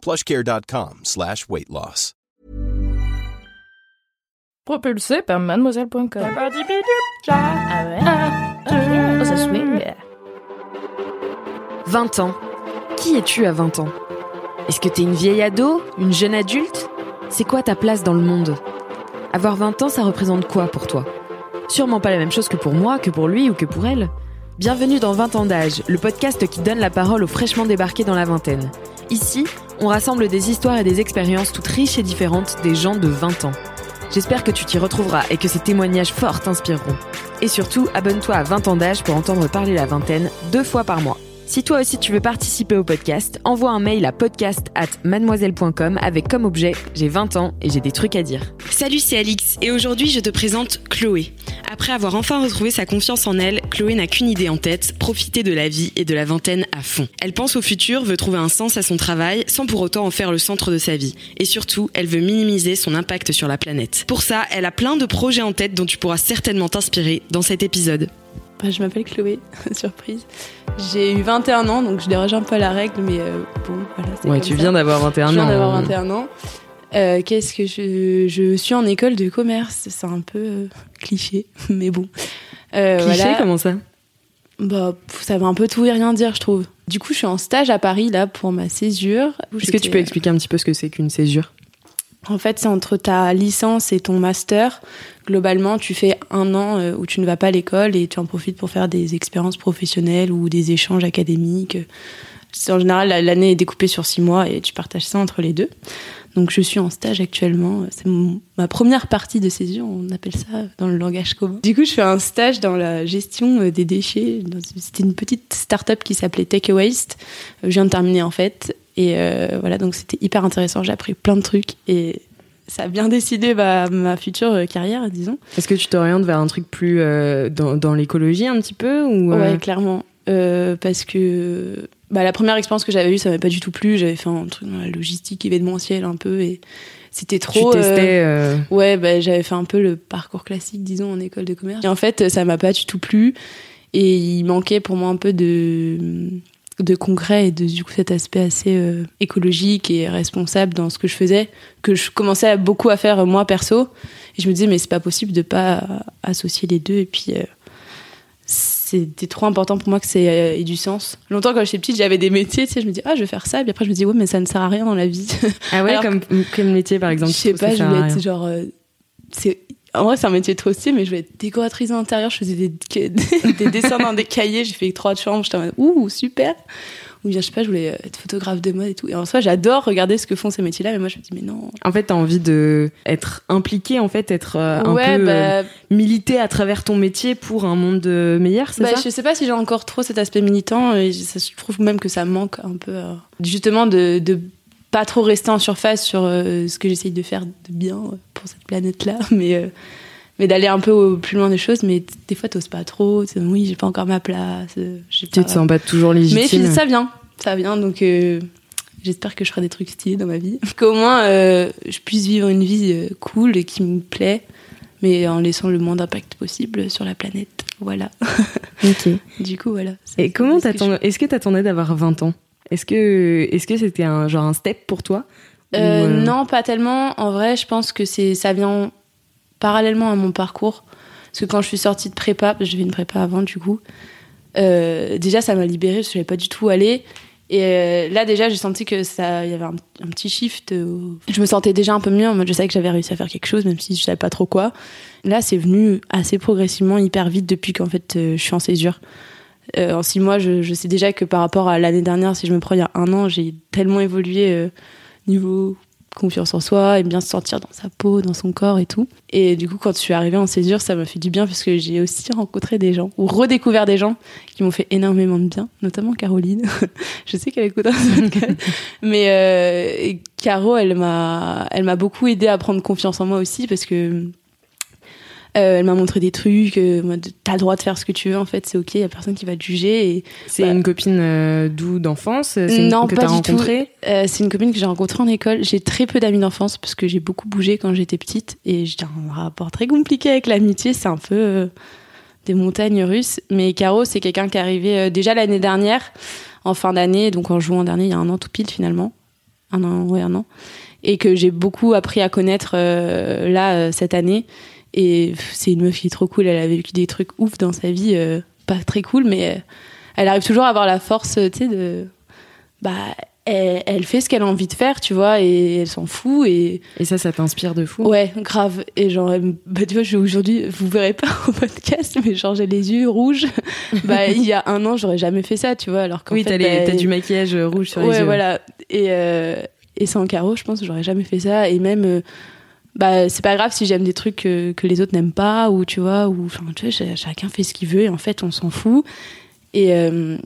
plushcare.com slash weight loss. Propulsé par mademoiselle.com. Ah ouais? Oh, ça swing 20 ans. Qui es-tu à 20 ans? Est-ce que t'es une vieille ado? Une jeune adulte? C'est quoi ta place dans le monde? Avoir 20 ans, ça représente quoi pour toi? Sûrement pas la même chose que pour moi, que pour lui ou que pour elle. Bienvenue dans 20 ans d'âge, le podcast qui donne la parole aux fraîchement débarqués dans la vingtaine. Ici, on rassemble des histoires et des expériences toutes riches et différentes des gens de 20 ans. J'espère que tu t'y retrouveras et que ces témoignages forts t'inspireront. Et surtout, abonne-toi à 20 ans d'âge pour entendre parler la vingtaine deux fois par mois. Si toi aussi tu veux participer au podcast, envoie un mail à podcast at mademoiselle.com avec comme objet J'ai 20 ans et j'ai des trucs à dire. Salut, c'est Alix et aujourd'hui je te présente Chloé. Après avoir enfin retrouvé sa confiance en elle, Chloé n'a qu'une idée en tête, profiter de la vie et de la vingtaine à fond. Elle pense au futur, veut trouver un sens à son travail sans pour autant en faire le centre de sa vie. Et surtout, elle veut minimiser son impact sur la planète. Pour ça, elle a plein de projets en tête dont tu pourras certainement t'inspirer dans cet épisode. Bah, je m'appelle Chloé, surprise. J'ai eu 21 ans, donc je déroge un peu à la règle, mais euh, bon, voilà. c'est Ouais, comme tu ça. viens d'avoir 21 ans. Je viens d'avoir hein. 21 ans. Euh, Qu'est-ce que je, je suis en école de commerce C'est un peu euh, cliché, mais bon. Euh, Cliché, voilà. comment ça? Bah, ça veut un peu tout et rien dire, je trouve. Du coup, je suis en stage à Paris là pour ma césure. Est-ce que tu peux expliquer un petit peu ce que c'est qu'une césure? En fait, c'est entre ta licence et ton master. Globalement, tu fais un an où tu ne vas pas à l'école et tu en profites pour faire des expériences professionnelles ou des échanges académiques. En général, la- l'année est découpée sur six mois et tu partages ça entre les deux. Donc, je suis en stage actuellement. C'est ma première partie de césure, on appelle ça dans le langage commun. Du coup, je fais un stage dans la gestion euh, des déchets. C'était une petite start-up qui s'appelait Take a Waste. Euh, Je viens de terminer en fait. Et euh, voilà, donc c'était hyper intéressant. J'ai appris plein de trucs et ça a bien décidé ma, ma future carrière, disons. Est-ce que tu t'orientes vers un truc plus euh, dans, dans l'écologie un petit peu ou euh, Ouais, clairement. Parce que bah, la première expérience que j'avais eue, ça m'avait pas du tout plu. J'avais fait un truc dans la logistique événementielle un peu et c'était tu trop. euh, testais euh, Ouais, bah, j'avais fait un peu le parcours classique, disons, en école de commerce. Et en fait, ça m'a pas du tout plu. Et il manquait pour moi un peu de, de concret et de, du coup, cet aspect assez euh, écologique et responsable dans ce que je faisais, que je commençais à beaucoup à faire euh, moi perso. Et je me disais, mais c'est pas possible de pas associer les deux. Et puis, euh, c'était trop important pour moi que ça ait ait du sens. Longtemps, quand j'étais petite, j'avais des métiers, tu sais, je me dis, ah, je vais faire ça. Et puis après, je me dis, ouais, mais ça ne sert à rien dans la vie. Ah ouais, Alors comme, comme métier par exemple. Je sais pas, je voulais être genre. euh, c'est en vrai, c'est un métier trop stylé, mais je voulais être décoratrice d'intérieur. Je faisais des, des dessins dans des cahiers. J'ai fait trois chambres. J'étais en mode, ouh, super. Ou bien, je sais pas, je voulais être photographe de mode et tout. Et en soi, j'adore regarder ce que font ces métiers-là, mais moi, je me dis, mais non. En fait, t'as envie de être impliqué, en fait, être euh, un ouais, peu euh, bah, milité à travers ton métier pour un monde euh, meilleur, c'est bah, ça je sais pas si j'ai encore trop cet aspect militant. Et ça, je trouve même que ça manque un peu. euh, justement, de, de pas trop rester en surface sur euh, ce que j'essaye de faire de bien euh, pour cette planète-là, mais, euh, mais d'aller un peu plus loin des choses. Mais des fois, t'oses pas trop. Oui, j'ai pas encore ma place. euh, Tu te sens pas toujours Mais légitime. ça vient, ça vient. Donc, euh, j'espère que je ferai des trucs stylés dans ma vie. Qu'au moins, euh, je puisse vivre une vie cool et qui me plaît, mais en laissant le moins d'impact possible sur la planète. Voilà. Ok. Du coup, voilà. Et comment que t'attendais Est-ce que t'attendais d'avoir 20 ans? Est-ce que est-ce que c'était un genre un step pour toi? Euh, Ou, Non, pas tellement. En vrai, je pense que c'est ça vient parallèlement à mon parcours. Parce que quand je suis sortie de prépa, j'ai fait une prépa avant du coup, euh, déjà ça m'a libérée, je savais pas du tout aller. Et euh, là déjà, j'ai senti que ça, y avait un, petit shift. euh, Je me sentais déjà un peu mieux. Je savais que j'avais réussi à faire quelque chose, même si je savais pas trop quoi. Là, c'est venu assez progressivement, hyper vite depuis qu'en fait je suis en césure. En six mois, je, je sais déjà que par rapport à l'année dernière, si je me prends il y a un an, j'ai tellement évolué niveau confiance en soi, aime bien se sentir dans sa peau, dans son corps et tout. Et du coup, quand je suis arrivée en césure, ça m'a fait du bien parce que j'ai aussi rencontré des gens ou redécouvert des gens qui m'ont fait énormément de bien, notamment Caroline. je sais qu'elle écoute un podcast, mais euh, Caro, elle m'a, elle m'a beaucoup aidé à prendre confiance en moi aussi parce que euh, elle m'a montré des trucs. Euh, T'as le droit de faire ce que tu veux. En fait, c'est ok. Il y a personne qui va te juger. Et c'est une copine euh, d'où d'enfance. Non, que pas as rencontrée. Euh, c'est une copine que j'ai rencontrée en école. J'ai très peu d'amis d'enfance parce que j'ai beaucoup bougé quand j'étais petite et j'ai un rapport très compliqué avec l'amitié. C'est un peu euh, des montagnes russes. Mais Caro, c'est quelqu'un qui est arrivé déjà l'année dernière, en fin d'année, donc en juin dernier, il y a un an tout pile finalement, un an, ouais, un an, et que j'ai beaucoup appris à connaître là cette année et c'est une meuf qui est trop cool. Elle a vécu des trucs ouf dans sa vie, euh, pas très cool, mais euh, elle arrive toujours à avoir la force, tu sais, de. Bah, elle, fait ce qu'elle a envie de faire, tu vois, et elle s'en fout. Et, et ça, ça t'inspire de fou? Ouais, grave. Et genre, bah, tu vois, aujourd'hui, vous verrez pas au podcast, mais genre, j'ai les yeux rouges. bah, il y a un an, j'aurais jamais fait ça, tu vois, alors qu'en oui. Oui, t'as, bah, du maquillage rouge sur les yeux. Ouais, voilà. Et, euh, et sans carreau, je pense j'aurais jamais fait ça. Et même bah c'est pas grave si j'aime des trucs que, que les autres n'aiment pas ou tu vois ou enfin tu vois chacun fait ce qu'il veut et en fait on s'en fout. Et euh,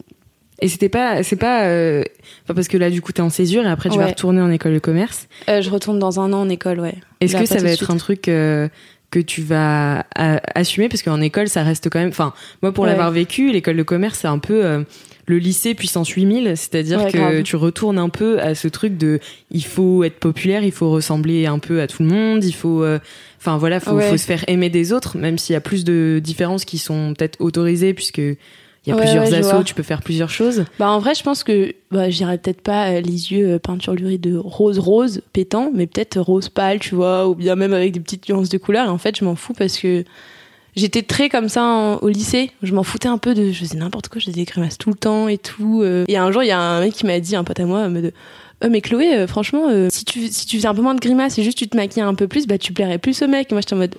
et c'était pas c'est pas euh, parce que là du coup t'es en césure et après tu vas retourner en école de commerce. Euh, je retourne dans un an en école ouais. Est-ce que ça va être un truc que tu vas assumer? Parce qu'en école ça reste quand même enfin moi pour l'avoir vécu l'école de commerce c'est un peu le lycée puissance 8000, c'est-à-dire que tu retournes un peu à ce truc de il faut être populaire, il faut ressembler un peu à tout le monde, il faut euh, enfin voilà, faut, faut se faire aimer des autres même s'il y a plus de différences qui sont peut-être autorisées puisque il y a plusieurs assos, tu peux faire plusieurs choses. Bah en vrai, je pense que bah, j'irais peut-être pas euh, les yeux euh, peinture lurie de rose rose pétant, mais peut-être rose pâle, tu vois, ou bien même avec des petites nuances de couleurs. Et en fait, je m'en fous parce que j'étais très comme ça au lycée. Je m'en foutais un peu de, je faisais n'importe quoi, je faisais des grimaces tout le temps et tout. Euh. Et un jour, il y a un mec qui m'a dit, un pote à moi, me de, euh, mais Chloé, euh, franchement, si tu si tu faisais un peu moins de grimaces et juste tu te maquillais un peu plus, bah tu plairais plus au mec. Et moi, j'étais en mode,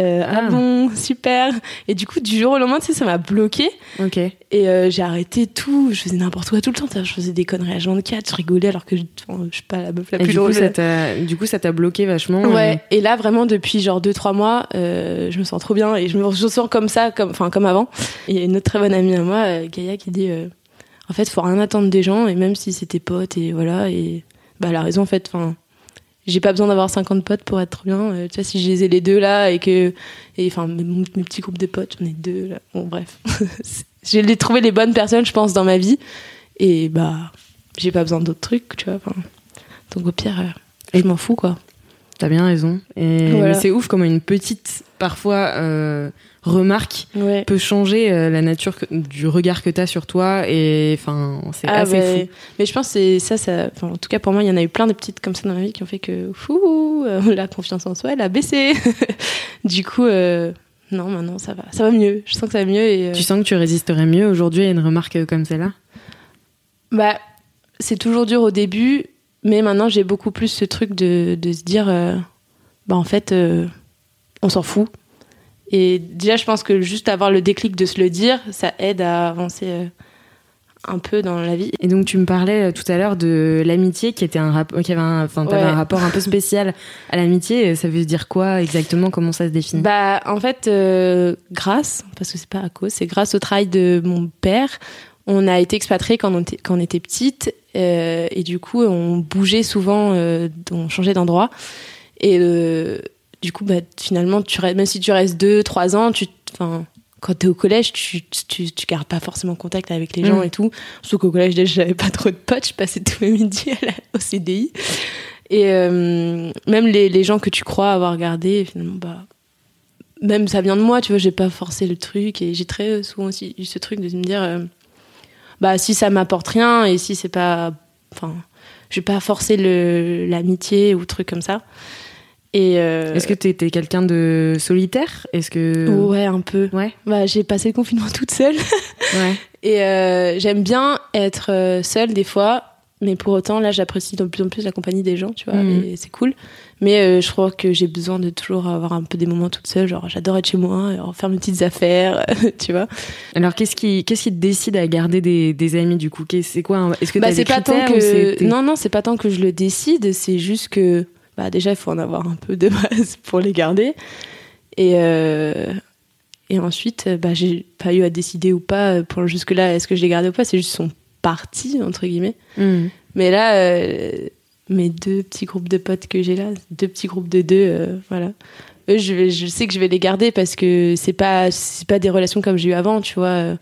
euh, ah. ah. bon, super. Et du coup, du jour au lendemain, tu sais, ça m'a bloqué. Ok. Et euh, j'ai arrêté tout. Je faisais n'importe quoi tout le temps. Je faisais des conneries à 24, je rigolais alors que je, je suis pas la meuf la plus du drôle. Coup, ça du coup, ça t'a bloqué vachement. Ouais. Et là, vraiment, depuis genre 2-3 mois, euh, je me sens trop bien et je me sens comme ça, comme, enfin, comme avant. Il y a une autre très bonne amie à moi, euh, Gaïa, qui dit euh, en fait, faut rien attendre des gens et même si c'était potes et voilà. Et bah, elle a raison, en fait. Enfin, j'ai pas besoin d'avoir 50 potes pour être bien. Euh, tu vois, si je les ai les deux là et que. Et enfin, mes, mes petits groupes de potes, j'en ai deux là. Bon, bref. j'ai trouvé les bonnes personnes, je pense, dans ma vie. Et bah, j'ai pas besoin d'autres trucs, tu vois. Enfin, donc au pire, euh, je m'en fous, quoi. T'as bien raison. Et mais c'est ouf comment une petite, parfois, euh, remarque peut changer euh, la nature du regard que tu as sur toi et enfin c'est ah assez fou. Mais je pense que ça, ça en tout cas pour moi il y en a eu plein de petites comme ça dans ma vie qui ont fait que fou, euh, la confiance en soi elle a baissé. du coup non maintenant ça va, ça va mieux. Je sens que ça va mieux et tu sens que tu résisterais mieux aujourd'hui à une remarque comme celle-là? Bah c'est toujours dur au début, mais maintenant j'ai beaucoup plus ce truc de, de se dire bah en fait on s'en fout et déjà, je pense que juste avoir le déclic de se le dire, ça aide à avancer euh, un peu dans la vie. Et donc tu me parlais euh, tout à l'heure de l'amitié qui était un rapport, qui avait un, enfin un rapport un peu spécial à l'amitié. Ça veut dire quoi exactement? Comment ça se définit? Bah en fait, euh, grâce, parce que c'est pas à cause, c'est grâce au travail de mon père. On a été expatriés quand on était, quand on était petite et du coup on bougeait souvent, on changeait d'endroit et du coup, bah, finalement, tu même si tu restes 2-3 ans, tu, quand tu es au collège, tu, tu, tu, gardes pas forcément contact avec les gens mm. et tout. Sauf qu'au collège, déjà, j'avais pas trop de potes, je passais tous mes midis au CDI. Et euh, même les, les, gens que tu crois avoir gardés, finalement, bah, même ça vient de moi, tu vois, j'ai pas forcé le truc. Et j'ai très souvent aussi eu ce truc de me dire, euh, bah, si ça m'apporte rien et si c'est pas. Enfin, je vais pas forcer l'amitié ou truc comme ça. Euh, Est-ce que tu étais quelqu'un de solitaire? Est-ce que ouais un peu. Ouais. Bah j'ai passé le confinement toute seule. ouais. Et euh, j'aime bien être euh, seule des fois, Mais pour autant, là, j'apprécie de plus en plus la compagnie des gens, tu vois, Mhm. et c'est cool. Mais euh, je crois que j'ai besoin de toujours avoir un peu des moments toute seule. Genre, j'adore être chez moi, faire mes petites affaires, tu vois. Alors, qu'est-ce qui, qu'est-ce qui te décide à garder des, des amis du coup? C'est quoi Est-ce que Bah, c'est pas tant que non non c'est pas tant que je le décide c'est juste que bah déjà il faut en avoir un peu de base pour les garder et euh, et ensuite euh, bah j'ai pas eu à décider ou pas pour jusque là est-ce que je les gardais ou pas c'est juste qu'ils sont partis entre guillemets Mhm. mais là euh, mes deux petits groupes de potes que j'ai là deux petits groupes de deux euh, voilà eux je vais- je sais que je vais les garder parce que c'est pas c'est pas des relations comme j'ai eu avant tu vois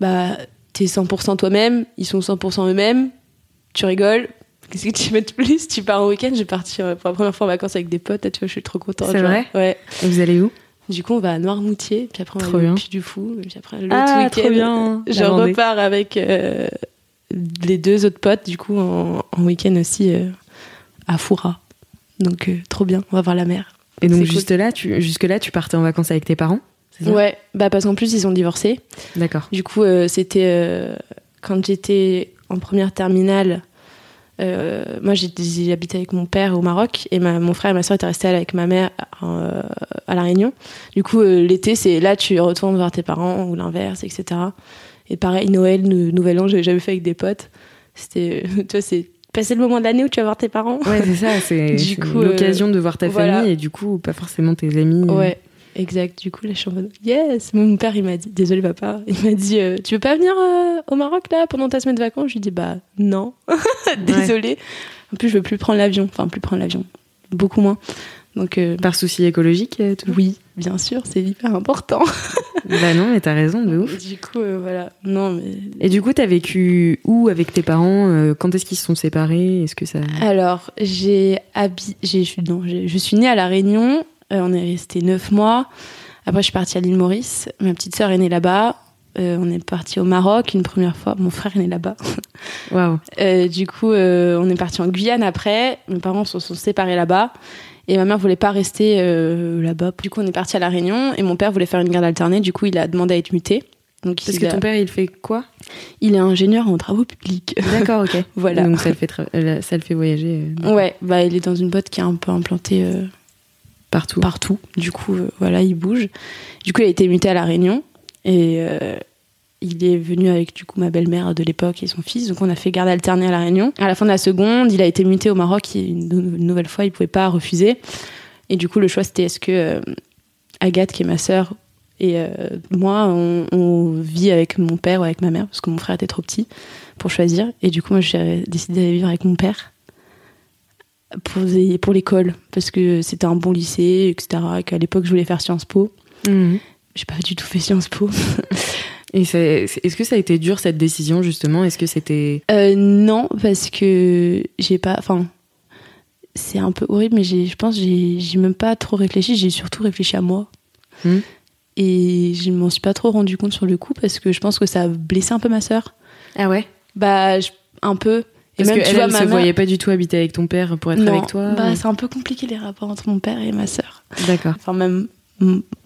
bah t'es 100% toi-même, ils sont 100% eux-mêmes, tu rigoles. Qu'est-ce que tu veux de plus? Tu pars en week-end, je vais partir pour la première fois en vacances avec des potes, là, tu vois, je suis trop contente. C'est vrai? Ouais. Et vous allez où? Du coup, on va à Noirmoutier, puis après on va au Puy du Fou, puis après l'autre Ah, week-end, bien, je repars avec euh, les deux autres potes, du coup, en, en week-end aussi euh, à Foura. Donc, euh, trop bien, on va voir la mer. Et donc juste là, tu, jusque là, tu partais en vacances avec tes parents ça? Ouais, bah parce qu'en plus, ils ont divorcé. D'accord. Du coup, euh, c'était euh, quand j'étais en première terminale. Euh, moi, j'étais- j'habitais avec mon père au Maroc et ma- mon frère et ma soeur étaient restés avec ma mère euh, à La Réunion. Du coup, euh, l'été, c'est là tu retournes voir tes parents ou l'inverse, etc. Et pareil, Noël, nou- Nouvel An, j'avais jamais fait avec des potes. C'était, tu vois, c'est passer le moment de l'année où tu vas voir tes parents. Ouais, c'est ça. C'est l'occasion de voir ta voilà. famille et du coup, pas forcément tes amis. Ouais, exact. Du coup, là, je suis en mode yes. Mon père, il m'a dit, désolé papa, il m'a dit, euh, tu veux pas venir euh, au Maroc là pendant ta semaine de vacances? Je lui dis bah non, désolé. En plus, je veux plus prendre l'avion, enfin plus prendre l'avion, beaucoup moins. Donc euh, Par souci écologique, tout. oui, bien sûr, c'est hyper important. bah non, mais t'as raison, de ouf. Du coup, voilà, non mais. Et du coup, t'as vécu où avec tes parents Quand est-ce qu'ils se sont séparés? Est-ce que ça Alors, j'ai habi- j'ai je suis non, j'ai- je suis née à la Réunion. Euh, on est resté neuf mois. Après, je suis partie à l'île Maurice. Ma petite sœur est née là-bas. Euh, on est parti au Maroc une première fois. Mon frère est né là-bas. Waouh. Euh, du coup, euh, on est parti en Guyane après. Mes parents se sont séparés là-bas. Et ma mère voulait pas rester euh, là-bas. Du coup, on est parti à La Réunion. Et mon père voulait faire une garde alternée. Du coup, il a demandé à être muté. Donc, Parce que a- ton père, il fait quoi? Il est ingénieur en travaux publics. D'accord, ok. Voilà. Donc ça le fait, tra- ça le fait voyager Ouais, bah, il est dans une boîte qui est un peu implantée partout. Du coup, euh, voilà, il bouge. Du coup, il a été muté à La Réunion. Et euh, il est venu avec du coup ma belle-mère de l'époque et son fils. Donc, on a fait garde alternée à La Réunion. À la fin de la seconde, il a été muté au Maroc. Une, une nouvelle fois, il pouvait pas refuser. Et du coup, le choix, c'était est-ce que euh, Agathe, qui est ma sœur, et moi, on, on vit avec mon père ou avec ma mère, parce que mon frère était trop petit pour choisir. Et du coup, moi, j'ai décidé d'aller vivre avec mon père pour, pour l'école, parce que c'était un bon lycée, etc. et Qu'à l'époque, je voulais faire Sciences Po. Mhm. J'ai pas du tout fait Sciences Po. Et est-ce que ça a été dur cette décision justement? Est-ce que c'était Euh, non, parce que j'ai pas. Enfin, c'est un peu horrible, mais je pense que j'ai même pas trop réfléchi. J'ai surtout réfléchi à moi. Hmm. Et je m'en suis pas trop rendu compte sur le coup parce que je pense que ça a blessé un peu ma sœur. Ah ouais? Bah, je- un peu. Et Parce même, que tu elle, vois, elle ma se mère- voyait pas du tout habiter avec ton père pour être Non, avec toi. bah, ou- c'est un peu compliqué les rapports entre mon père et ma sœur. D'accord. Enfin, même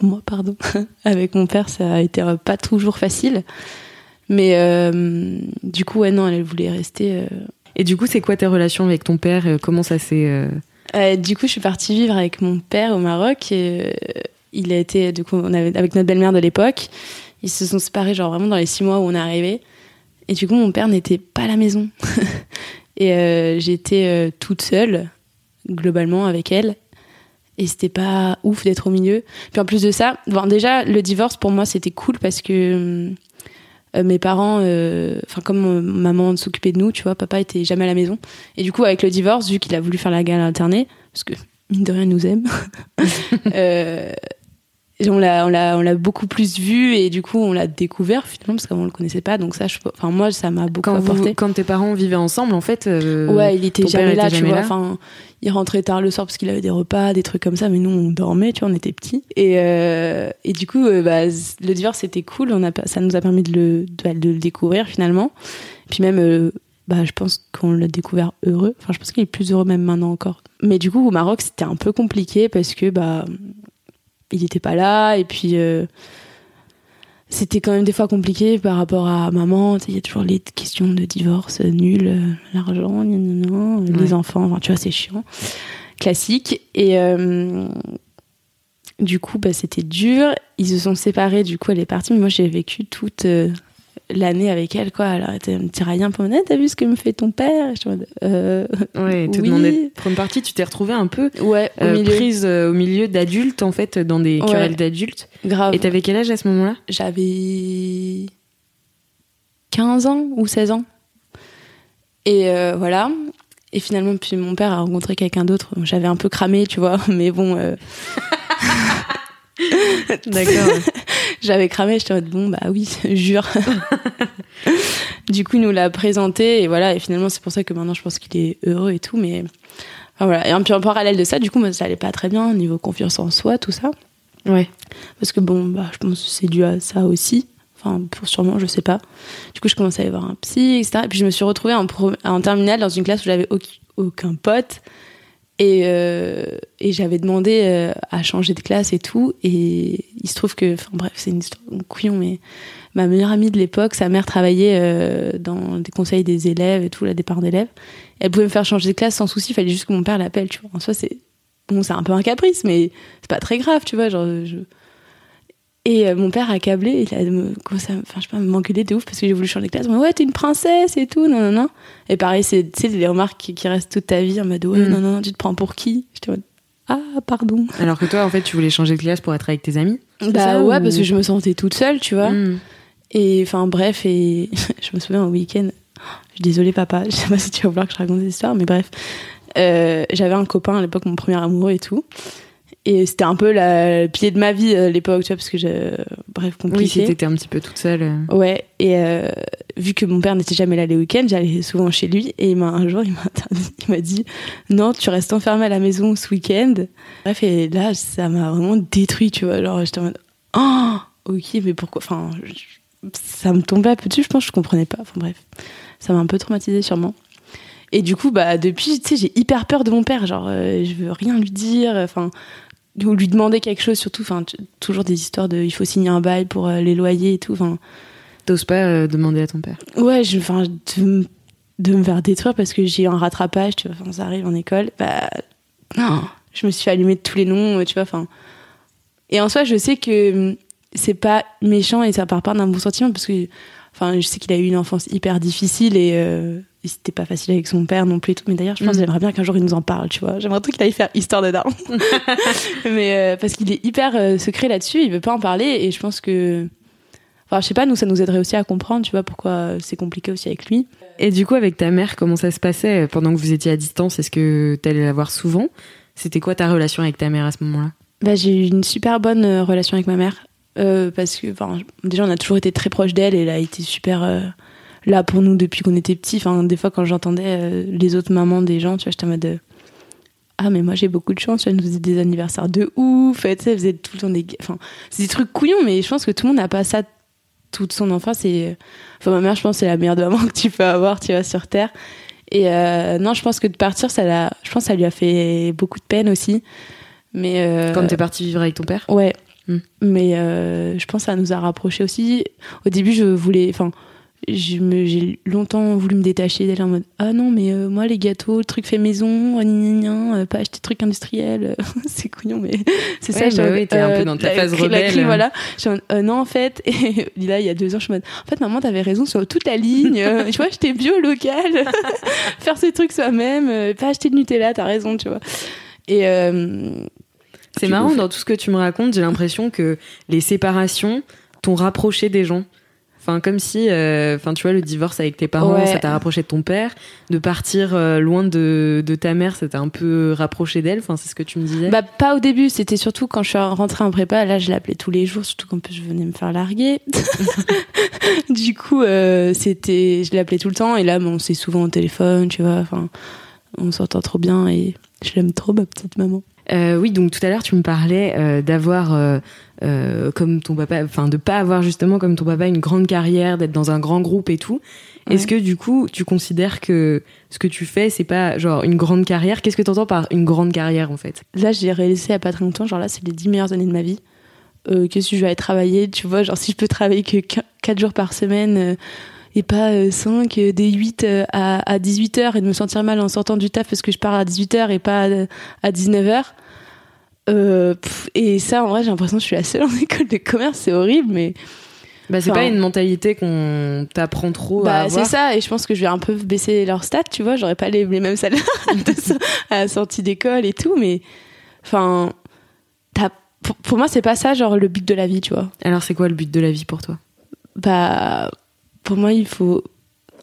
moi, pardon. avec mon père, ça a été euh, pas toujours facile. Mais euh, du coup, ouais, non, elle voulait rester. euh, Et du coup, c'est quoi tes relations avec ton père Euh, Comment ça s'est euh, Euh, du coup, je suis partie vivre avec mon père au Maroc. Et, euh, il a été, du coup, on avait, avec notre belle-mère de l'époque. Ils se sont séparés, genre vraiment dans les six mois où on est arrivé. Et du coup, mon père n'était pas à la maison. et euh, j'étais euh, toute seule, globalement, avec elle. Et c'était pas ouf d'être au milieu. Puis en plus de ça, bon, déjà, le divorce pour moi, c'était cool parce que euh, mes parents, enfin, comme maman s'occupait de nous, tu vois, papa était jamais à la maison. Et du coup, avec le divorce, vu qu'il a voulu faire la garde alternée, parce que mine de rien, il nous aime, on l'a, on l'a, on l'a beaucoup plus vu et du coup, on l'a découvert finalement parce qu'avant on le connaissait pas. Donc ça, je, enfin moi, ça m'a beaucoup quand, vous- apporté. quand tes parents vivaient ensemble, en fait. euh, ouais, il était jamais là, était tu jamais vois. Enfin, il rentrait tard le soir parce qu'il avait des repas, des trucs comme ça, mais nous on dormait, tu vois, on était petits. Et, euh, et du coup, euh, bah, le divorce c'était cool, on a, ça nous a permis de le, de, de le découvrir finalement. Puis même, bah, je pense qu'on l'a découvert heureux. Enfin, je pense qu'il est plus heureux même maintenant encore. Mais du coup, au Maroc, c'était un peu compliqué parce que bah, il était pas là et puis. euh, c'était quand même des fois compliqué par rapport à maman. Il y a toujours les questions de divorce nul, euh, l'argent, les enfants. Enfin, tu vois, c'est chiant, classique. Et euh, du coup, bah, c'était dur. Ils se sont séparés. Du coup, elle est partie. Mais moi, j'ai vécu toute euh, l'année avec elle, quoi. Alors, elle me tiraillait un peu, t'as vu ce que me fait ton père? Je euh, Ouais, te oui. de prendre partie. Tu t'es retrouvée un peu ouais, au milieu. prise au milieu d'adultes, en fait, dans des querelles d'adultes. Grave. Et t'avais quel âge à ce moment-là? J'avais 15 ans ou 16 ans. Et voilà. Et finalement, puis mon père a rencontré quelqu'un d'autre. J'avais un peu cramé, tu vois, mais bon. D'accord. J'avais cramé, j'étais en mode bon, bah oui, jure. du coup, il nous l'a présenté et voilà. Et finalement, c'est pour ça que maintenant, je pense qu'il est heureux et tout. Mais voilà. Et puis en parallèle de ça, du coup, moi, ça allait pas très bien niveau confiance en soi, tout ça. Ouais. Parce que bon, bah, je pense que c'est dû à ça aussi. Enfin, pour sûrement, je sais pas. Du coup, je commençais à aller voir un psy, etc. Et puis, je me suis retrouvée en, en terminale dans une classe où j'avais aucun pote. Et, euh, et j'avais demandé euh, à changer de classe et tout. Et il se trouve que, enfin bref, c'est une histoire de couillon, mais ma meilleure amie de l'époque, sa mère travaillait euh, dans des conseils des élèves et tout, la départ d'élèves. Elle pouvait me faire changer de classe sans souci, il fallait juste que mon père l'appelle, tu vois. En soi, c'est bon, un peu un caprice, mais c'est pas très grave, tu vois. Genre, et euh, mon père a câblé, il a commencé à enfin, je sais pas, m'engueuler de ouf parce que j'ai voulu changer de classe. Mais ouais, t'es une princesse et tout, non, non, non. Et pareil, c'est les remarques qui, restent toute ta vie en mode ouais, mm. non, non, non, tu te prends pour qui? J'étais en mode ah, pardon. Alors que toi, en fait, tu voulais changer de classe pour être avec tes amis Bah ouais, parce que je me sentais toute seule, tu vois. Mm. Et enfin, bref, et je me souviens au week-end, je suis désolée, papa, je sais pas si tu vas vouloir que je raconte des histoires, mais bref. Euh, j'avais un copain à l'époque, mon premier amoureux et tout et c'était un peu le pied de ma vie à l'époque tu vois parce que j'ai bref compliqué oui t'étais un petit peu toute seule euh. ouais et euh, vu que mon père n'était jamais là les week-ends j'allais souvent chez lui et il un jour il m'a il m'a dit non tu restes enfermé à la maison ce week-end bref et là ça m'a vraiment détruit tu vois genre j'étais en mode oh ok mais pourquoi? Enfin ça me tombait un peu dessus je pense je comprenais pas enfin bref ça m'a un peu traumatisé sûrement et du coup, bah, depuis, tu sais, j'ai hyper peur de mon père. Genre, euh, je veux rien lui dire. Enfin, ou lui demander quelque chose surtout enfin toujours des histoires de il faut signer un bail pour euh, les loyers et tout enfin. T'oses pas euh, demander à ton père? Ouais je enfin de, de, me faire détruire parce que j'ai un rattrapage tu vois enfin ça arrive en école bah non je me suis allumée de tous les noms tu vois enfin. Et en soi je sais que c'est pas méchant et ça part pas d'un bon sentiment parce que enfin je sais qu'il a eu une enfance hyper difficile et euh, c'était pas facile avec son père non plus tout. Mais d'ailleurs je pense que mm. j'aimerais bien qu'un jour il nous en parle tu vois. J'aimerais trop qu'il aille faire histoire de daron mais euh, parce qu'il est hyper euh, secret là-dessus il veut pas en parler et je pense que enfin je sais pas nous ça nous aiderait aussi à comprendre tu vois pourquoi c'est compliqué aussi avec lui. Et du coup avec ta mère comment ça se passait pendant que vous étiez à distance? Est-ce que t'allais la voir souvent? C'était quoi ta relation avec ta mère à ce moment-là? Bah, j'ai eu une super bonne euh, relation avec ma mère parce que déjà on a toujours été très proche d'elle et elle a été super là pour nous depuis qu'on était petits. Enfin, des fois, quand j'entendais euh, les autres mamans des gens, tu vois, j'étais en mode Ah, mais moi j'ai beaucoup de chance, elle nous faisait des anniversaires de ouf, elle faisait tout le temps des. Enfin, c'est des trucs couillons, mais je pense que tout le monde n'a pas ça toute son enfance. Et... Enfin, ma mère, je pense, c'est la meilleure maman que tu peux avoir, tu vois, sur Terre. Et euh, non, je pense que de partir, ça l'a, je pense, ça lui a fait beaucoup de peine aussi. Mais euh, quand t'es partie vivre avec ton père? Ouais. Hmm. Mais je pense que ça nous a rapprochés aussi. Au début, je voulais, enfin, j'ai longtemps voulu me détacher d'elle en mode ah non mais euh, moi les gâteaux le truc fait maison euh, pas acheter de trucs industriels c'est couillon mais c'est ça bah oui, t'es un peu dans ta phase rebelle voilà. Je non en fait et là il y a deux ans je me mode en fait maman t'avais raison sur toute la ligne tu vois j'étais bio local faire ces trucs soi-même pas acheter de Nutella t'as raison tu vois. Et c'est marrant dans tout ce que tu me racontes j'ai l'impression que les séparations t'ont rapproché des gens Enfin, comme si, euh, enfin, tu vois, le divorce avec tes parents, ça t'a rapproché de ton père. De partir euh, loin de, de, ta mère, ça t'a un peu rapproché d'elle. Enfin, c'est ce que tu me disais. Bah, pas au début. C'était surtout quand je suis rentrée en prépa. Là, je l'appelais tous les jours, surtout quand je venais me faire larguer. du coup, euh, c'était, je l'appelais tout le temps. Et là, bon, c'est souvent au téléphone, tu vois. Enfin, on s'entend trop bien et je l'aime trop, ma petite maman. Euh, oui, donc tout à l'heure tu me parlais euh, d'avoir euh, comme ton papa, enfin de pas avoir justement comme ton papa une grande carrière, d'être dans un grand groupe et tout. Est-ce que du coup tu considères que ce que tu fais c'est pas genre une grande carrière? Qu'est-ce que tu entends par une grande carrière en fait? Là j'ai réalisé il y a pas très longtemps, genre là c'est les dix meilleures années de ma vie. qu'est-ce que je vais aller travailler, tu vois, genre si je peux travailler que 4 jours par semaine et pas 5, des 8 à, 18h et de me sentir mal en sortant du taf parce que je pars à 18h et pas à, 19h. et ça, en vrai, j'ai l'impression que je suis la seule en école de commerce, c'est horrible, mais bah, c'est pas une mentalité qu'on t'apprend trop bah, à avoir. C'est ça, et je pense que je vais un peu baisser leur stats, tu vois. J'aurais pas les, mêmes salaires à la sortie d'école et tout, mais enfin, pour, pour, moi, c'est pas ça, genre, le but de la vie, tu vois. Alors, c'est quoi le but de la vie pour toi? Bah, pour moi, il faut.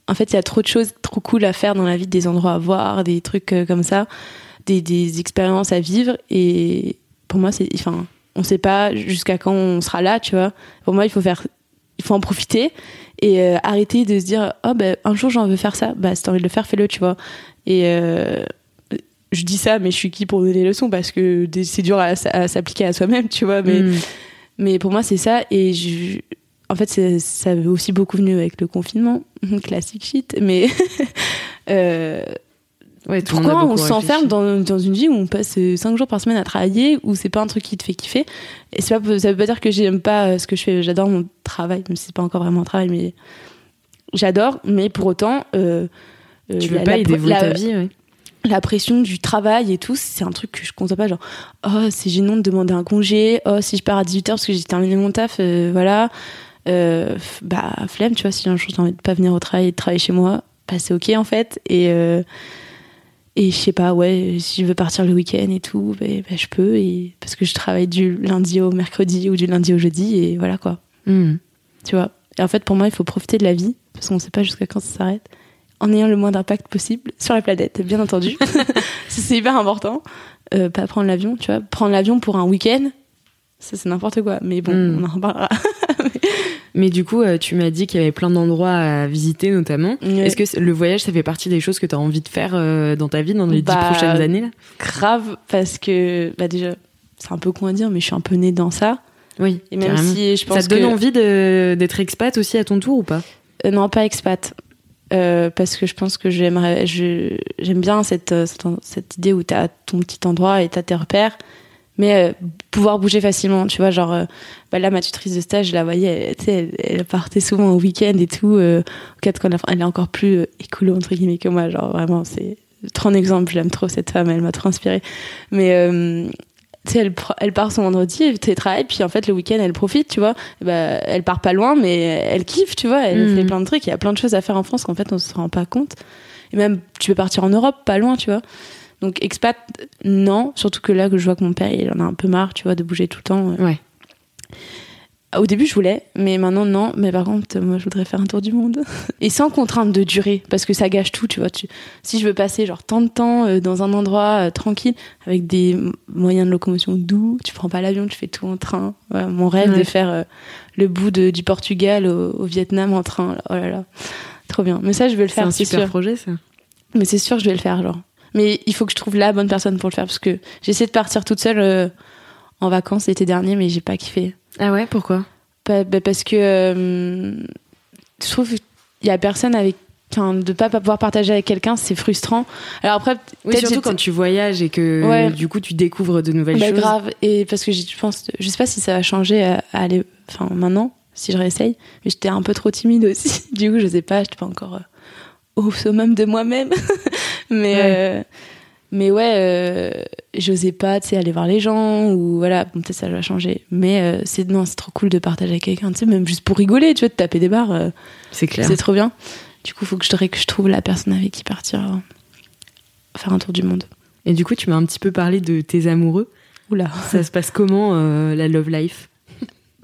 En fait, il y a trop de choses trop cool à faire dans la vie, des endroits à voir, des trucs euh, comme ça, des, des expériences à vivre, et pour moi, c'est. Enfin, on sait pas jusqu'à quand on sera là, tu vois. Pour moi, il faut faire il faut en profiter et euh, arrêter de se dire oh ben un jour j'en veux faire ça bah si t'as envie de le faire fais-le tu vois et euh, je dis ça mais je suis qui pour donner des leçons? Parce que c'est dur à, s'appliquer à soi-même tu vois mais mm. mais pour moi c'est ça et je, en fait ça a aussi beaucoup venu avec le confinement classique shit mais euh, pourquoi on s'enferme dans, dans, une vie où on passe 5 euh, jours par semaine à travailler, où c'est pas un truc qui te fait kiffer? Et ça veut pas dire que j'aime pas euh, ce que je fais, j'adore mon travail, même si c'est pas encore vraiment un travail, mais j'adore, mais pour autant. Euh, tu veux pas y dévouer ta vie, La pression du travail et tout, c'est un truc que je compte pas, genre, oh, c'est gênant de demander un congé, oh, si je pars à 18h parce que j'ai terminé mon taf, voilà. Bah, flemme, tu vois, si un jour j'ai envie de pas venir au travail et de travailler chez moi, bah, c'est ok en fait. Et. Et je sais pas, ouais, si je veux partir le week-end et tout, ben, ben, je peux. Et, parce que je travaille du lundi au mercredi ou du lundi au jeudi, et voilà quoi. Hmm. Tu vois. Et en fait, pour moi, il faut profiter de la vie, parce qu'on sait pas jusqu'à quand ça s'arrête, en ayant le moins d'impact possible sur la planète, bien entendu. c'est hyper important. Euh, pas prendre l'avion, tu vois. Prendre l'avion pour un week-end, ça c'est n'importe quoi. Mais bon, hmm. on en reparlera. Mais du coup, euh, tu m'as dit qu'il y avait plein d'endroits à visiter, notamment. Est-ce que le voyage, ça fait partie des choses que tu as envie de faire euh, dans ta vie dans les dix bah, prochaines années là? Grave, parce que bah déjà, c'est un peu con à dire, mais je suis un peu née dans ça. Oui. Et même si je pense ça te donne envie d'être expat aussi à ton tour ou pas? Euh, Non, pas expat. parce que je pense que j'aimerais, j'aime bien cette, cette, cette, idée où tu as ton petit endroit et tu as tes repères mais euh, pouvoir bouger facilement tu vois genre euh, bah là ma tutrice de stage je la voyais tu sais elle, partait souvent au week-end et tout euh, quand elle est encore plus écolo entre guillemets que moi. Genre vraiment c'est trop un exemple j'aime trop cette femme elle m'a trop inspirée. Mais tu sais elle, elle part son vendredi elle travaille puis en fait le week-end elle profite tu vois. Bah, elle part pas loin mais elle kiffe tu vois elle fait mhm. plein de trucs. Il y a plein de choses à faire en France qu'en fait on se rend pas compte. Et même tu peux partir en Europe pas loin tu vois donc expat, non. Surtout que là, que je vois que mon père, il en a un peu marre, tu vois, de bouger tout le temps. Ouais. Au début, je voulais, mais maintenant, non. Mais par contre, moi, je voudrais faire un tour du monde. Et sans contrainte de durée, parce que ça gâche tout, tu vois. Tu... Si je veux passer, genre, tant de temps euh, dans un endroit euh, tranquille, avec des moyens de locomotion doux, tu prends pas l'avion, tu fais tout en train. mon rêve de faire euh, le bout de, du Portugal au, Vietnam en train. Oh là là. Trop bien. Mais ça, je vais le faire, c'est un super projet, ça. Mais c'est sûr, je vais le faire, genre. Mais il faut que je trouve la bonne personne pour le faire parce que j'ai essayé de partir toute seule euh, en vacances l'été dernier, mais j'ai pas kiffé. Ah ouais, pourquoi? Bah, Parce que euh, je trouve qu'il y a personne avec Enfin, de pas pouvoir partager avec quelqu'un, c'est frustrant. Alors après, oui, surtout quand tu voyages et que du coup tu découvres de nouvelles bah, choses. grave. Et parce que je pense, je sais pas si ça va changer à, aller, enfin maintenant, si je réessaye. Mais j'étais un peu trop timide aussi. du coup, je sais pas, j'étais pas encore euh, au summum de moi-même. mais, ouais. Euh, mais ouais, euh, j'osais pas, tu sais, aller voir les gens ou voilà, peut-être ça va changer. Mais euh, c'est non, c'est trop cool de partager avec quelqu'un, tu sais, même juste pour rigoler, tu vois, de taper des barres. c'est clair. C'est trop bien. Du coup, il faut que je, que je trouve la personne avec qui partir faire un tour du monde. Et du coup, tu m'as un petit peu parlé de tes amoureux. Oula. Ça se passe comment la love life?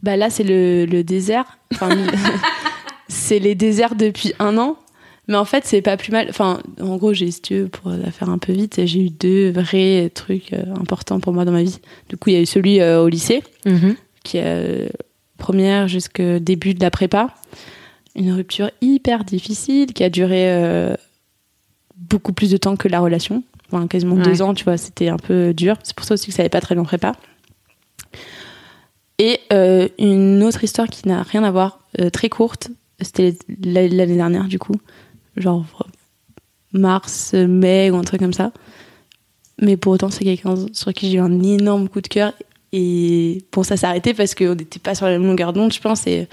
Bah là, c'est le, le désert. Enfin, c'est les déserts depuis un an. Mais en fait, c'est pas plus mal. Enfin, en gros, j'ai, si tu veux, pour la faire un peu vite, j'ai eu deux vrais trucs euh, importants pour moi dans ma vie. Du coup, il y a eu celui euh, au lycée, mhm. qui est euh, première jusqu'au début de la prépa. Une rupture hyper difficile qui a duré beaucoup plus de temps que la relation. Enfin, quasiment deux ans, tu vois, c'était un peu dur. C'est pour ça aussi que ça n'avait pas très long prépa. Et une autre histoire qui n'a rien à voir, très courte, c'était l'année dernière, du coup genre mars, mai ou un truc comme ça. Mais pour autant, c'est quelqu'un sur qui j'ai eu un énorme coup de cœur Et bon, ça s'est arrêté parce qu'on n'était pas sur la même longueur d'onde, je pense. Et,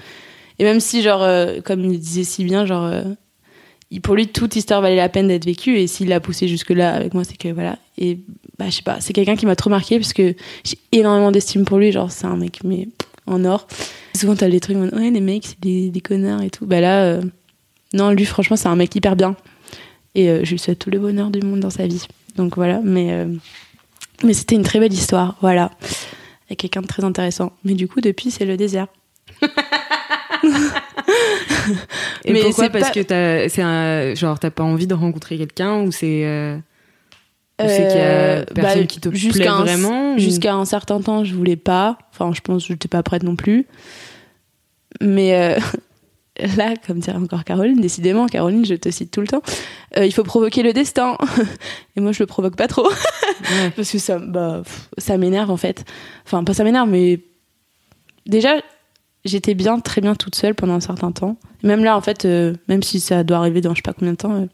et même si, genre, euh, comme il disait si bien, genre, euh, pour lui, toute histoire valait la peine d'être vécue. Et s'il l'a poussé jusque-là avec moi, c'est que voilà. Et bah, je sais pas, c'est quelqu'un qui m'a trop marqué parce que j'ai énormément d'estime pour lui. Genre, c'est un mec, mais en or. Souvent, t'as les trucs, ouais, les mecs, c'est des, des connards et tout. Bah là, euh, non, lui, franchement, c'est un mec hyper bien. Et euh, je lui souhaite tout le bonheur du monde dans sa vie. Donc voilà, mais, euh, mais c'était une très belle histoire, voilà. Avec quelqu'un de très intéressant. Mais du coup, depuis, c'est le désert. Et Mais pourquoi c'est Parce pas- que t'as, un, genre, t'as pas envie de rencontrer quelqu'un ou c'est. euh, c'est qu'il y a personne bah, qui te plaît jusqu'à un- vraiment ou- Jusqu'à un certain temps, je voulais pas. Enfin, je pense que j'étais pas prête non plus. Mais là, comme dirait encore Caroline, décidément, Caroline, je te cite tout le temps, euh, il faut provoquer le destin. Et moi, je le provoque pas trop. Ouais. Parce que ça, bah, ça m'énerve en fait. Enfin, pas ça m'énerve, mais déjà, j'étais bien, très bien toute seule pendant un certain temps. Même là, en fait, euh, même si ça doit arriver dans je sais pas combien de temps, euh,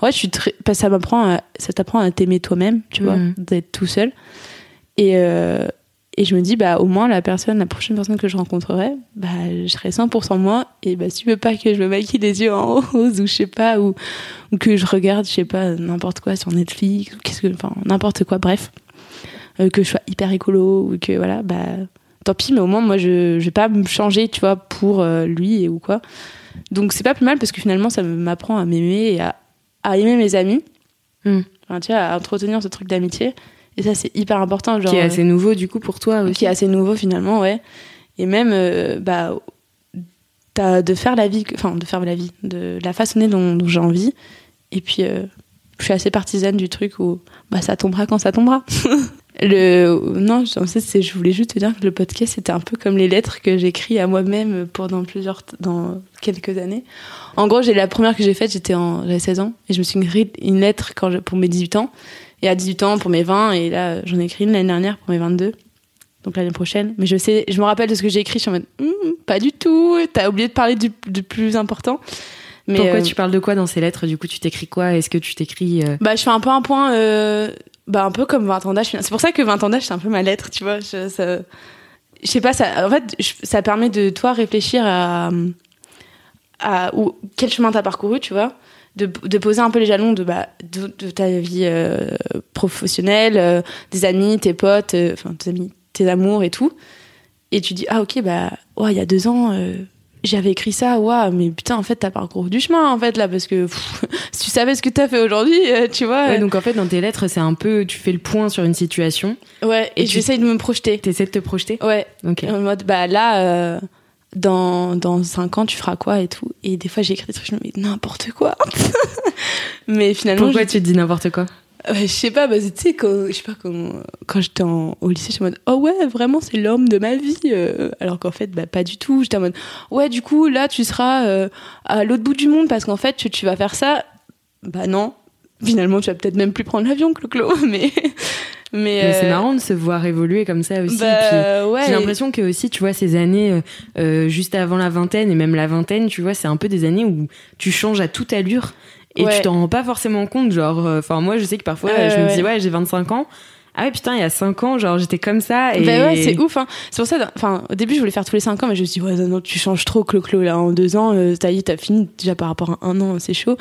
en fait, je suis très, ça m'apprend, à- ça t'apprend à t'aimer toi-même, tu vois, d'être tout seul. Et, et je me dis, bah, au moins, la personne, la prochaine personne que je rencontrerai, bah, je serai 100% moi. Et bah, si tu veux pas que je me maquille les yeux en rose ou je sais pas, ou, ou que je regarde, je sais pas, n'importe quoi sur Netflix, ou qu'est-ce que, enfin, n'importe quoi, bref, euh, que je sois hyper écolo ou que, voilà, bah, tant pis, mais au moins, moi, je, je vais pas me changer, tu vois, pour euh, lui et ou quoi. Donc, c'est pas plus mal parce que finalement, ça m'apprend à m'aimer et à, à aimer mes amis. Mm. Enfin, tu vois, à entretenir ce truc d'amitié. Et ça, c'est hyper important. Genre, qui est euh, assez nouveau du coup pour toi aussi. qui est assez nouveau finalement, ouais. Et même, euh, bah, t'as de faire la vie, enfin, de faire la vie, de la façonner dont, dont j'ai envie. Et puis, euh, je suis assez partisane du truc où, bah, ça tombera quand ça tombera. le, non, en fait, je voulais juste te dire que le podcast, c'était un peu comme les lettres que j'écris à moi-même pendant plusieurs, dans quelques années. En gros, j'ai la première que j'ai faite, j'étais en, j'avais 16 ans, et je me suis écrit une lettre quand je- pour mes 18 ans. Et à 18 ans, pour mes 20, et là, j'en ai écrit une l'année dernière pour mes 22. Donc l'année prochaine. Mais je sais, je me rappelle de ce que j'ai écrit, je suis en mode, Hum, pas du tout, t'as oublié de parler du, du plus important. Mais Pourquoi euh, tu parles de quoi dans ces lettres? Du coup, tu t'écris quoi? Est-ce que tu t'écris euh, bah, je fais un peu un point, euh, bah, un peu comme 20 ans d'âge. C'est pour ça que 20 ans d'âge, c'est un peu ma lettre, tu vois. Je, ça, je sais pas, ça, en fait, je- ça permet de toi réfléchir à, à où, quel chemin t'as parcouru, tu vois. De, de poser un peu les jalons de, bah, de, de ta vie euh, professionnelle, euh, des amis, tes potes, euh, enfin, tes amis, tes amours et tout. Et tu dis, ah, ok, bah, ouais, il y a deux ans, euh, j'avais écrit ça, ouais, mais putain, en fait, t'as parcouru du chemin, en fait, là, parce que pff, si tu savais ce que t'as fait aujourd'hui, tu vois. ouais, donc en fait, dans tes lettres, c'est un peu, tu fais le point sur une situation. Ouais, et, Et tu- j'essaye de me projeter. T'essaies de te projeter? Ouais, Ok. en mode, bah là, dans, dans 5 ans, tu feras quoi et tout. Et des fois, j'écris des trucs, je me dis, n'importe quoi. mais finalement, Pourquoi tu te dis n'importe quoi ouais, je sais pas, bah, tu sais, quand, je sais pas, quand, quand j'étais au lycée, j'étais en mode, oh ouais, vraiment, c'est l'homme de ma vie. euh, alors qu'en fait, bah, pas du tout. J'étais en mode, ouais, du coup, là, tu seras euh, à l'autre bout du monde parce qu'en fait, tu, tu vas faire ça. Bah non. Finalement, tu vas peut-être même plus prendre l'avion, Clo-Clo. Mais, mais, Mais c'est euh, marrant de se voir évoluer comme ça aussi. bah, puis ouais. J'ai l'impression que aussi, tu vois, ces années euh, euh, juste avant la vingtaine et même la vingtaine, tu vois, c'est un peu des années où tu changes à toute allure et Ouais. tu t'en rends pas forcément compte. Genre, euh, enfin, moi, je sais que parfois, je me dis, ouais, j'ai 25 ans. Ah ouais, putain, il y a 5 ans, genre, j'étais comme ça. Et... Bah ouais, c'est ouf. Hein. C'est pour ça, enfin, au début, je voulais faire tous les 5 ans, mais je me suis dit, ouais, non, non, tu changes trop, Clo-Clo, là, en 2 ans, euh, est, t'as fini déjà par rapport à un an, c'est chaud.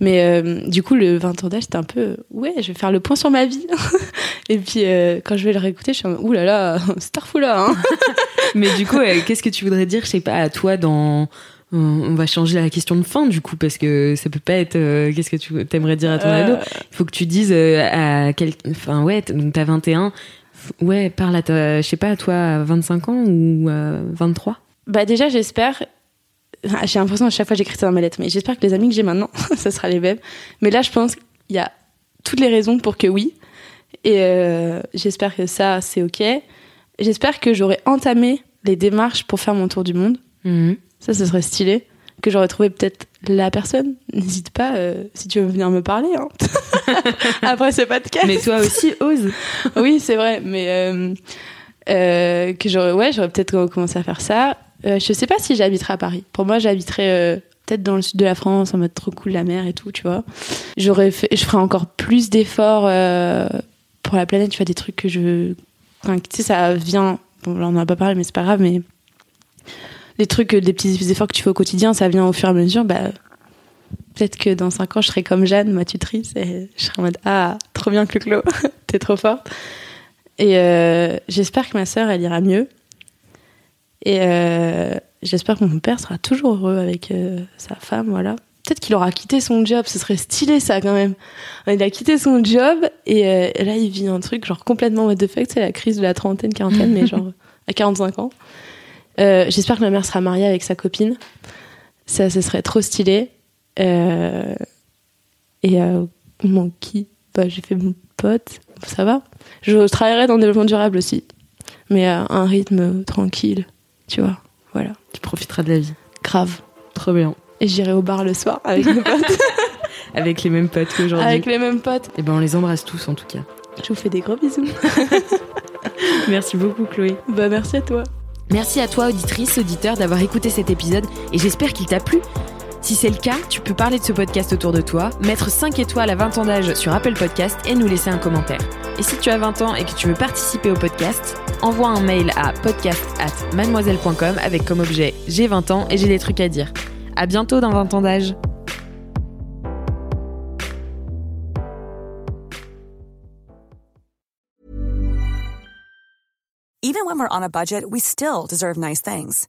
Mais euh, du coup, le 20 ans d'âge, c'était un peu, euh, ouais, je vais faire le point sur ma vie. Et puis, euh, quand je vais le réécouter, je suis en ouh là là, starfou là, hein. Mais du coup, qu'est-ce que tu voudrais dire, je sais pas, à toi dans. On va changer la question de fin du coup parce que ça peut pas être. Qu'est-ce que tu aimerais dire à ton ado? Il faut que tu dises à quel. Enfin ouais, donc t'as 21. F- Ouais, parle à ta, je sais pas, à toi à 25 ans ou à 23 Bah, déjà, j'espère. Ah, J'ai l'impression à chaque fois j'écris ça dans ma lettre, mais j'espère que les amis que j'ai maintenant, ça sera les mêmes. Mais là, je pense qu'il y a toutes les raisons pour que oui. Et euh, j'espère que ça, c'est OK. J'espère que j'aurai entamé les démarches pour faire mon tour du monde. Mhm. Ça, ce serait stylé. Que j'aurais trouvé peut-être la personne. N'hésite pas euh, si tu veux venir me parler. Hein. Après ce podcast. Mais toi aussi, ose. oui, c'est vrai. Mais euh, euh, que j'aurais, ouais, j'aurais peut-être commencé à faire ça. Euh, je sais pas si j'habiterais à Paris. Pour moi, j'habiterais euh, peut-être dans le sud de la France, en mode trop cool la mer et tout, tu vois. J'aurais je ferais encore plus d'efforts euh, pour la planète. Tu vois des trucs que je enfin, tu sais, ça vient. Bon, là, on n'en a pas parlé, mais c'est pas grave, mais les trucs, des petits efforts que tu fais au quotidien, ça vient au fur et à mesure. Bah, peut-être que dans 5 ans, je serai comme Jeanne, ma tutrice, et je serai en mode Ah, trop bien, Clo-Clo, t'es trop forte. Et j'espère que ma sœur, elle ira mieux. Et euh, j'espère que mon père sera toujours heureux avec euh, sa femme, voilà. Peut-être qu'il aura quitté son job, ce serait stylé ça quand même. Il a quitté son job et, là il vit un truc genre complètement what the fuck, c'est la crise de la trentaine, quarantaine, mais genre à 45 ans. j'espère que ma mère sera mariée avec sa copine. Ça, ce serait trop stylé. et mon qui bah, J'ai fait mon pote, ça va. Je travaillerai dans le développement durable aussi, mais à un rythme tranquille, tu vois. Voilà. Tu profiteras de la vie. Grave. Trop bien. Et j'irai au bar le soir avec mes potes. avec les mêmes potes qu'aujourd'hui. Avec les mêmes potes. Et eh ben on les embrasse tous en tout cas. Je vous fais des gros bisous. merci beaucoup Chloé. Bah merci à toi. Merci à toi auditrice, auditeur d'avoir écouté cet épisode et j'espère qu'il t'a plu. Si c'est le cas, tu peux parler de ce podcast autour de toi, mettre 5 étoiles à 20 ans d'âge sur Apple Podcast et nous laisser un commentaire. Et si tu as 20 ans et que tu veux participer au podcast, envoie un mail à podcast at mademoiselle.com avec comme objet j'ai 20 ans et j'ai des trucs à dire. À bientôt dans 20 ans d'âge. Even when we're on a budget, we still deserve nice things.